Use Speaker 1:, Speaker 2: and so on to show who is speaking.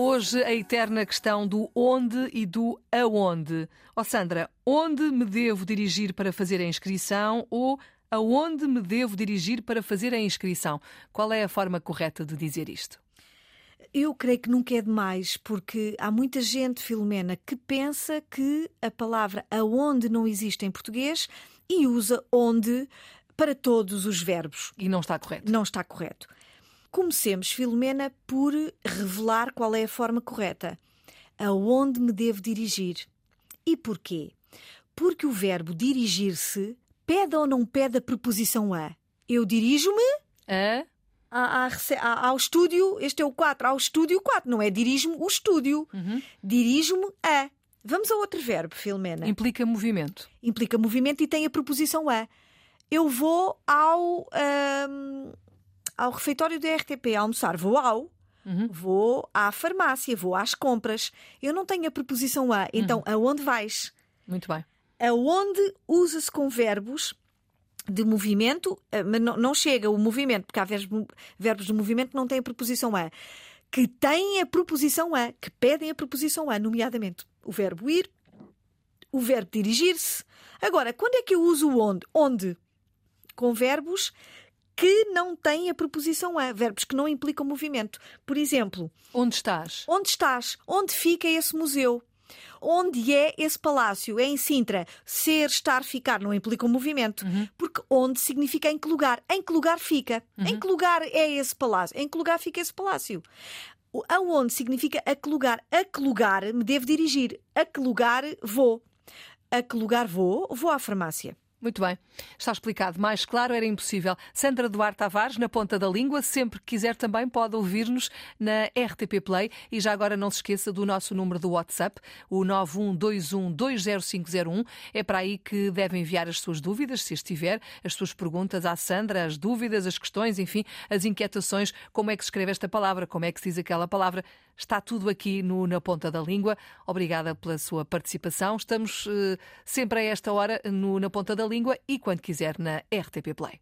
Speaker 1: Hoje a eterna questão do onde e do aonde. Ó oh Sandra, onde me devo dirigir para fazer a inscrição ou aonde me devo dirigir para fazer a inscrição? Qual é a forma correta de dizer isto?
Speaker 2: Eu creio que nunca é demais, porque há muita gente, Filomena, que pensa que a palavra aonde não existe em português e usa onde para todos os verbos.
Speaker 1: E não está correto.
Speaker 2: Não está correto. Comecemos, Filomena, por revelar qual é a forma correta. Aonde me devo dirigir? E porquê? Porque o verbo dirigir-se pede ou não pede a preposição a? Eu dirijo-me
Speaker 1: a
Speaker 2: a, a, ao estúdio, este é o 4, ao estúdio 4, não é dirijo-me o estúdio, uhum. dirijo-me a. Vamos a outro verbo, Filomena.
Speaker 1: Implica movimento.
Speaker 2: Implica movimento e tem a preposição a. Eu vou ao, um, ao refeitório da RTP almoçar, vou ao. Uhum. Vou à farmácia, vou às compras. Eu não tenho a preposição a, então uhum. aonde vais?
Speaker 1: Muito bem.
Speaker 2: Aonde usa-se com verbos de movimento, eh, mas não chega o movimento, porque há verbos, verbos de movimento que não têm a preposição a, que têm a preposição a, que pedem a preposição a, nomeadamente o verbo ir, o verbo dirigir-se. Agora, quando é que eu uso o onde? Onde? Com verbos que não têm a preposição a, verbos que não implicam movimento. Por exemplo,
Speaker 1: onde estás?
Speaker 2: Onde estás? Onde fica esse museu? Onde é esse palácio? É em Sintra. Ser, estar, ficar não implica um movimento. Uhum. Porque onde significa em que lugar. Em que lugar fica? Uhum. Em que lugar é esse palácio? Em que lugar fica esse palácio? Aonde significa a que lugar? A que lugar me devo dirigir? A que lugar vou? A que lugar vou? Vou à farmácia.
Speaker 1: Muito bem, está explicado. Mais claro era impossível. Sandra Duarte Tavares, na ponta da língua. Sempre que quiser também pode ouvir-nos na RTP Play. E já agora não se esqueça do nosso número do WhatsApp, o 912120501. É para aí que deve enviar as suas dúvidas, se estiver, as suas perguntas à Sandra, as dúvidas, as questões, enfim, as inquietações. Como é que se escreve esta palavra? Como é que se diz aquela palavra? Está tudo aqui no, na ponta da língua. Obrigada pela sua participação. Estamos uh, sempre a esta hora no, na ponta da língua e quando quiser na RTP Play.